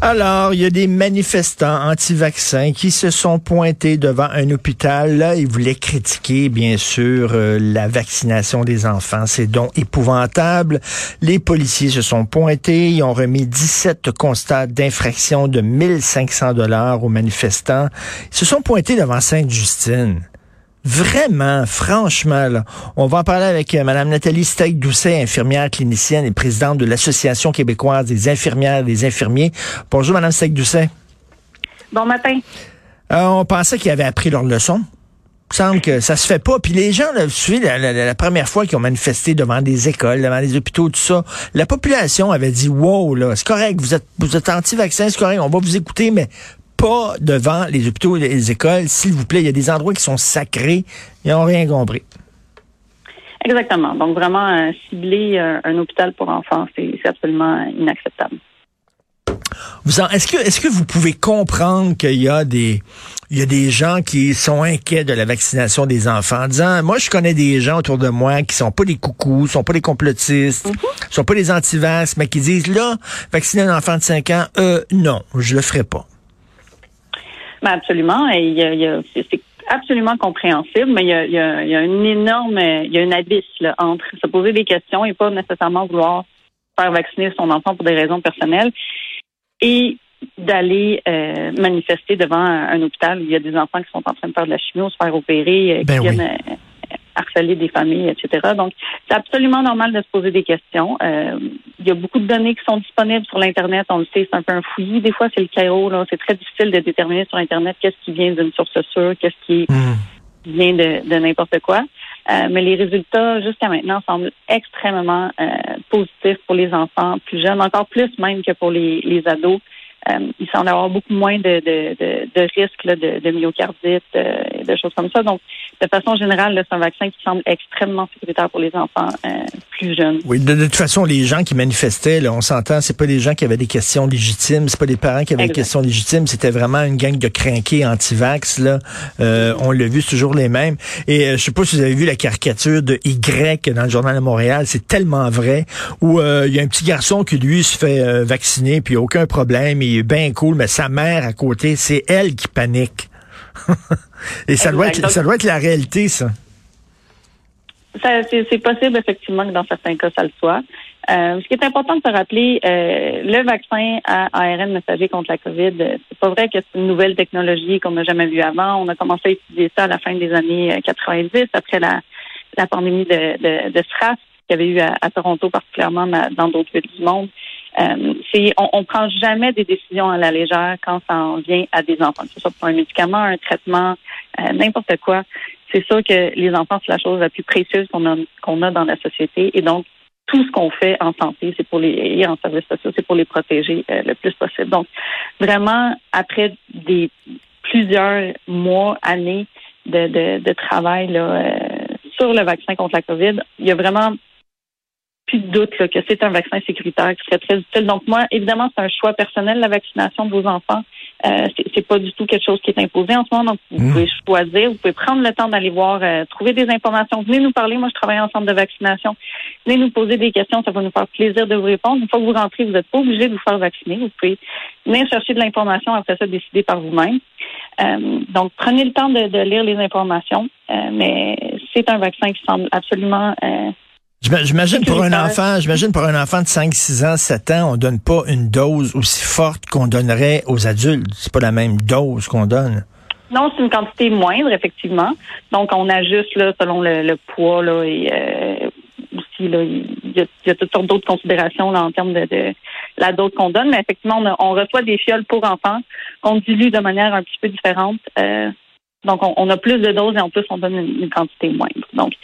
Alors, il y a des manifestants anti-vaccins qui se sont pointés devant un hôpital. Là, ils voulaient critiquer, bien sûr, euh, la vaccination des enfants. C'est donc épouvantable. Les policiers se sont pointés. Ils ont remis 17 constats d'infraction de 1500 dollars aux manifestants. Ils se sont pointés devant Sainte-Justine. Vraiment, franchement, là, on va en parler avec euh, Mme Nathalie Steig-Doucet, infirmière clinicienne et présidente de l'Association québécoise des infirmières et des infirmiers. Bonjour, Mme Steig-Doucet. Bon matin. Euh, on pensait qu'ils avaient appris leur leçon. Il semble que ça se fait pas. Puis les gens, là, vous savez, la, la- la première fois qu'ils ont manifesté devant des écoles, devant des hôpitaux, tout ça, la population avait dit, wow, là, c'est correct, vous êtes, vous êtes anti-vaccin, c'est correct, on va vous écouter, mais pas devant les hôpitaux et les écoles, s'il vous plaît. Il y a des endroits qui sont sacrés. Ils n'ont rien compris. Exactement. Donc vraiment euh, cibler euh, un hôpital pour enfants, c'est absolument inacceptable. Est-ce que est-ce que vous pouvez comprendre qu'il y a des il y a des gens qui sont inquiets de la vaccination des enfants en disant moi je connais des gens autour de moi qui sont pas des coucous, sont pas des complotistes, sont pas des antivax mais qui disent là vacciner un enfant de 5 ans euh non, je le ferai pas. Ben absolument. Et il y a- il y a- c'est absolument compréhensible, mais il y a, il y a- il y a une énorme, il y a un abysse là, entre se poser des questions et pas nécessairement vouloir faire vacciner son enfant pour des raisons personnelles et d'aller euh, manifester devant un, un hôpital où il y a des enfants qui sont en train de faire de la chimio, se faire opérer, euh, Ben qui oui. viennent euh, harceler des familles, etc. Donc, c'est absolument normal de se poser des questions. Euh, il y a beaucoup de données qui sont disponibles sur l'Internet. On le sait, c'est un peu un fouillis. Des fois, c'est le chaos. Là. C'est très difficile de déterminer sur Internet qu'est-ce qui vient d'une source sûre, qu'est-ce qui vient de, de n'importe quoi. Euh, mais les résultats, jusqu'à maintenant, semblent extrêmement euh, positifs pour les enfants plus jeunes, encore plus même que pour les, les ados. Euh, il semble avoir beaucoup moins de, de, de, de risques là, de, de myocardite, euh, de choses comme ça. Donc, de façon générale, c'est un vaccin qui semble extrêmement sécuritaire pour les enfants euh, plus jeunes. Oui, de, de toute façon, les gens qui manifestaient, là, on s'entend, c'est pas des gens qui avaient des questions légitimes, c'est pas des parents qui avaient des questions légitimes, c'était vraiment une gang de crinqués anti-vax, là. Euh, on l'a vu, c'est toujours les mêmes. Et euh, je sais pas si vous avez vu la caricature de Y dans le journal de Montréal, c'est tellement vrai, où euh, il y a un petit garçon qui, lui, se fait euh, vacciner, puis aucun problème, il est bien cool, mais sa mère à côté, c'est elle qui panique. Et ça doit, être, ça doit être la réalité, ça. Ça, c'est, possible effectivement que dans certains cas, ça le soit. Euh, ce qui est important de se rappeler, euh, le vaccin à ARN messager contre la COVID, euh, c'est pas vrai que c'est une nouvelle technologie qu'on n'a jamais vue avant. On a commencé à utiliser ça à la fin des années euh, 90, après la, la pandémie de, de, de SRAS qu'il y avait eu à, à Toronto, particulièrement dans d'autres villes du monde. Euh, on, on prend jamais des décisions à la légère quand ça en vient à des enfants, que ce soit pour un médicament, un traitement, euh, n'importe quoi. C'est sûr que les enfants, c'est la chose la plus précieuse qu'on a, qu'on a dans la société. Et donc, tout ce qu'on fait en santé, c'est pour les et en services sociaux, c'est pour les protéger euh, le plus possible. Donc, vraiment, après des plusieurs mois, années de, de, de travail là, euh, sur le vaccin contre la COVID, il y a vraiment plus de doute là, que c'est un vaccin sécuritaire qui serait très utile. Donc moi, évidemment, c'est un choix personnel la vaccination de vos enfants. Euh, c'est- pas du tout quelque chose qui est imposé en ce moment. Donc vous Mmh. pouvez choisir, vous pouvez prendre le temps d'aller voir, euh, trouver des informations. Venez nous parler. Moi, je travaille en centre de vaccination. Venez nous poser des questions. Ça va nous faire plaisir de vous répondre. Une fois que vous rentrez, vous n'êtes pas obligé de vous faire vacciner. Vous pouvez venir chercher de l'information après ça, décider par vous-même. Euh, donc prenez le temps de, de lire les informations. Euh, mais c'est un vaccin qui semble absolument euh, J'imagine pour un enfant, j'imagine pour un enfant de 5, 6 ans, 7 ans, on donne pas une dose aussi forte qu'on donnerait aux adultes. C'est pas la même dose qu'on donne. Non, c'est une quantité moindre, effectivement. Donc, on ajuste là, selon le, le poids là, et euh, aussi là, il y, a, il y a toutes sortes d'autres considérations là, en termes de, de la dose qu'on donne. Mais effectivement, on, a- on reçoit des fioles pour enfants qu'on dilue de manière un petit peu différente. Euh, donc, on, on a plus de doses et en plus, on donne une, une quantité moindre. Donc,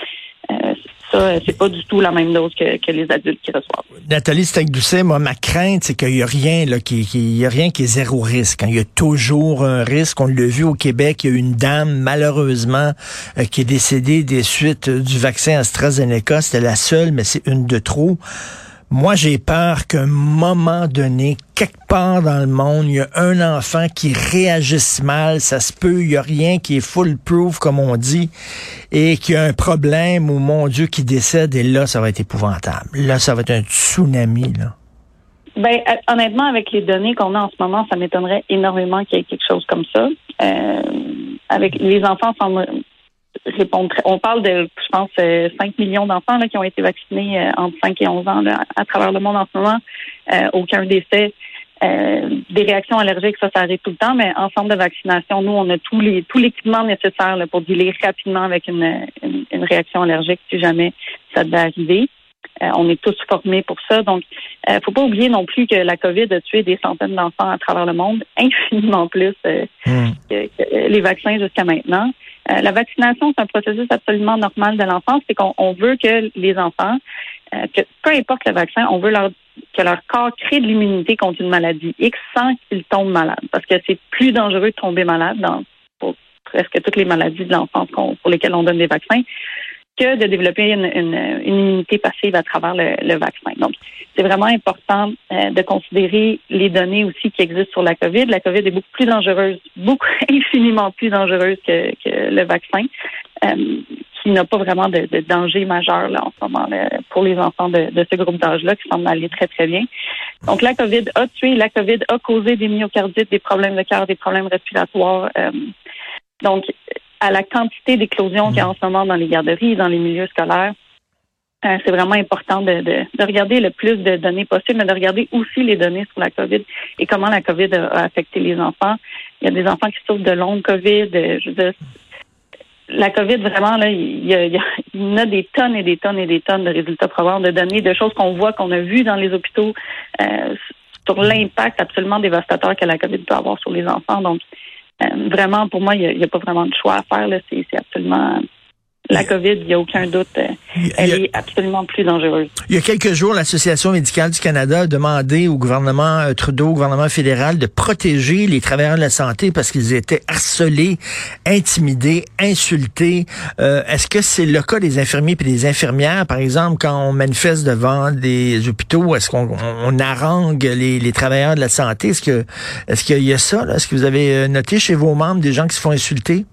ça, c'est pas du tout la même dose que, que les adultes qui reçoivent. Nathalie Steck-Doucet, moi, ma crainte, c'est qu'il y a rien, là, qui, y a rien qui est zéro risque. hein. Il y a toujours un risque. On l'a vu au Québec. Il y a une dame, malheureusement, euh, qui est décédée des suites euh, du vaccin AstraZeneca. C'était la seule, mais c'est une de trop. Moi, j'ai peur qu'à un moment donné, quelque part dans le monde, il y a un enfant qui réagisse mal, ça se peut, il n'y a rien qui est full proof, comme on dit, et qu'il y a un problème ou mon Dieu qui décède, et là, ça va être épouvantable. Là, ça va être un tsunami, là. Ben, honnêtement, avec les données qu'on a en ce moment, ça m'étonnerait énormément qu'il y ait quelque chose comme ça. Euh, avec les enfants semblent. On parle de, je pense, 5 euh, millions d'enfants qui ont été vaccinés euh, entre 5 et 11 ans à travers le monde en ce moment. aucun décès. des réactions allergiques, ça, ça arrive tout le temps, mais en centre de vaccination, nous, on a tous les tout l'équipement nécessaire pour dealer rapidement avec une, une, réaction allergique si jamais ça devait arriver. Euh, on est tous formés pour ça. Donc, euh, faut pas oublier non plus que la COVID a tué des centaines d'enfants à travers le monde, infiniment plus euh, hmm. que, les vaccins jusqu'à maintenant. Euh, la vaccination, c'est un processus absolument normal de l'enfance. C'est qu'on veut que les enfants, que peu importe le vaccin, on veut leur, que leur corps crée de l'immunité contre une maladie X sans qu'ils tombent malades. Parce que c'est plus dangereux de tomber malade dans pour presque toutes les maladies de l'enfance pour lesquelles on donne des vaccins que de développer une, une, immunité passive à travers le, vaccin. Donc, c'est vraiment important euh, de considérer les données aussi qui existent sur la COVID. La COVID est beaucoup plus dangereuse, beaucoup infiniment plus dangereuse que, que le vaccin, euh, qui n'a pas vraiment de, de, danger majeur là, en ce moment pour les enfants de, de ce groupe d'âge-là, qui semble aller très, très bien. Donc, la COVID a tué, la COVID a causé des myocardites, des problèmes de cœur, des problèmes respiratoires. Euh, donc, à la quantité d'éclosions qu'il y a en ce moment dans les garderies, dans les milieux scolaires, euh, c'est vraiment important de, de, regarder le plus de données possible, mais de regarder aussi les données sur la COVID et comment la COVID a, affecté les enfants. Il y a des enfants qui souffrent de longue COVID. Euh, la COVID, vraiment, là, il y, a, il y a des tonnes et des tonnes et des tonnes de résultats probants, de données, de choses qu'on voit, qu'on a vues dans les hôpitaux euh, sur l'impact absolument dévastateur que la COVID peut avoir sur les enfants. Donc, vraiment, pour moi, il n'y a, pas vraiment de choix à faire. C'est absolument la COVID, il n'y a aucun doute, euh, elle est absolument plus dangereuse. Il y a quelques jours, l'Association médicale du Canada a demandé au gouvernement euh, Trudeau, au gouvernement fédéral, de protéger les travailleurs de la santé parce qu'ils étaient harcelés, intimidés, insultés. Est-ce que c'est le cas des infirmiers et des infirmières, par exemple, quand on manifeste devant des hôpitaux, est-ce qu'on on, harangue les, les, travailleurs de la santé? Est-ce que est-ce qu'il y a ça? Est-ce que vous avez noté chez vos membres des gens qui se font insulter?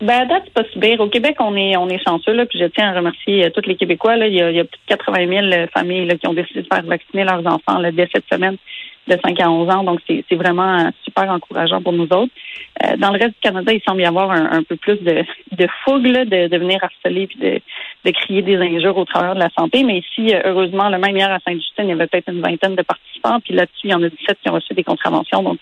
Ben, à date, c'est pas si Au Québec, on est, on est chanceux, là, puis je tiens à remercier euh, tous les Québécois. Là. Il, y a, il y a plus de 80 000 euh, familles là, qui ont décidé de faire vacciner leurs enfants là, dès cette semaine de 5 à 11 ans. Donc, c'est vraiment euh, super encourageant pour nous autres. dans le reste du Canada, il semble y avoir un, peu plus de, de fougue de, de venir harceler puis de, de crier des injures au travers de la santé. Mais ici, heureusement, le même hier à Sainte-Justine, il y avait peut-être une vingtaine de participants. Puis là-dessus, il y en a 17 qui ont reçu des contraventions. Donc,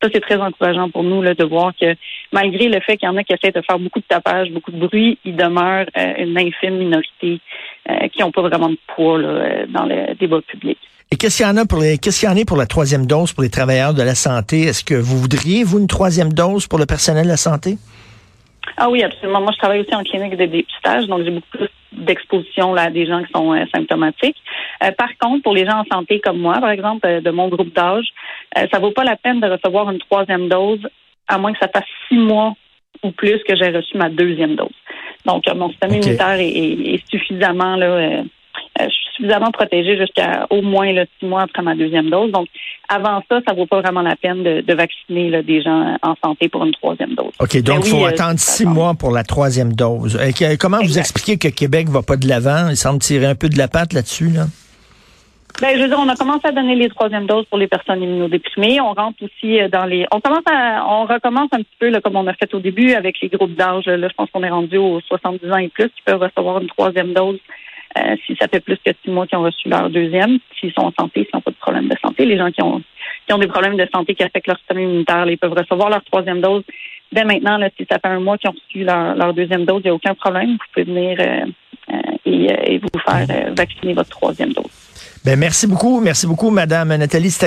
ça, c'est très encourageant pour nous là, de voir que malgré le fait qu'il y en a qui essaient de faire beaucoup de tapage, beaucoup de bruit, il demeure euh, une infime minorité euh, qui n'ont pas vraiment de poids là, dans le débat public. Et qu'est-ce qu'il y en a pour les, qu'est-ce qu'il y en a pour la troisième dose pour les travailleurs de la santé? Est-ce que vous voudriez, vous, une troisième dose pour le personnel de la santé? Ah oui, absolument. Moi, je travaille aussi en clinique de dépistage, donc j'ai beaucoup plus d'exposition là, des gens qui sont euh, symptomatiques. Euh, par contre, pour les gens en santé comme moi, par exemple, euh, de mon groupe d'âge, ça vaut pas la peine de recevoir une troisième dose, à moins que ça fasse six mois ou plus que j'ai reçu ma deuxième dose. Donc, mon système immunitaire est, est, suffisamment là, suffisamment protégée jusqu'à au moins là, six mois après ma deuxième dose. Donc, avant ça, ça vaut pas vraiment la peine de, vacciner là, des gens en santé pour une troisième dose. OK, donc il faut euh, attendre six mois pour la troisième dose. Euh, comment vous expliquez que Québec va pas de l'avant? Il semble tirer un peu de la patte là-dessus, là? Ben, je veux dire, on a commencé à donner les troisièmes doses pour les personnes immunodéprimées. On rentre aussi euh, dans les, on commence à, on recommence un petit peu là, comme on a fait au début avec les groupes d'âge. Là, je pense qu'on est rendu aux 70 ans et plus qui peuvent recevoir une troisième dose euh, si ça fait plus que six mois qu'ils ont reçu leur deuxième, s'ils sont en santé, s'ils n'ont pas de problème de santé, les gens qui ont qui ont des problèmes de santé qui affectent leur système immunitaire, ils peuvent recevoir leur troisième dose. Dès maintenant, si ça fait un mois qu'ils ont reçu leur, deuxième dose, il n'y a aucun problème. Vous pouvez venir euh, euh, et, vous faire vacciner votre troisième dose. Ben merci beaucoup, merci beaucoup, Madame Nathalie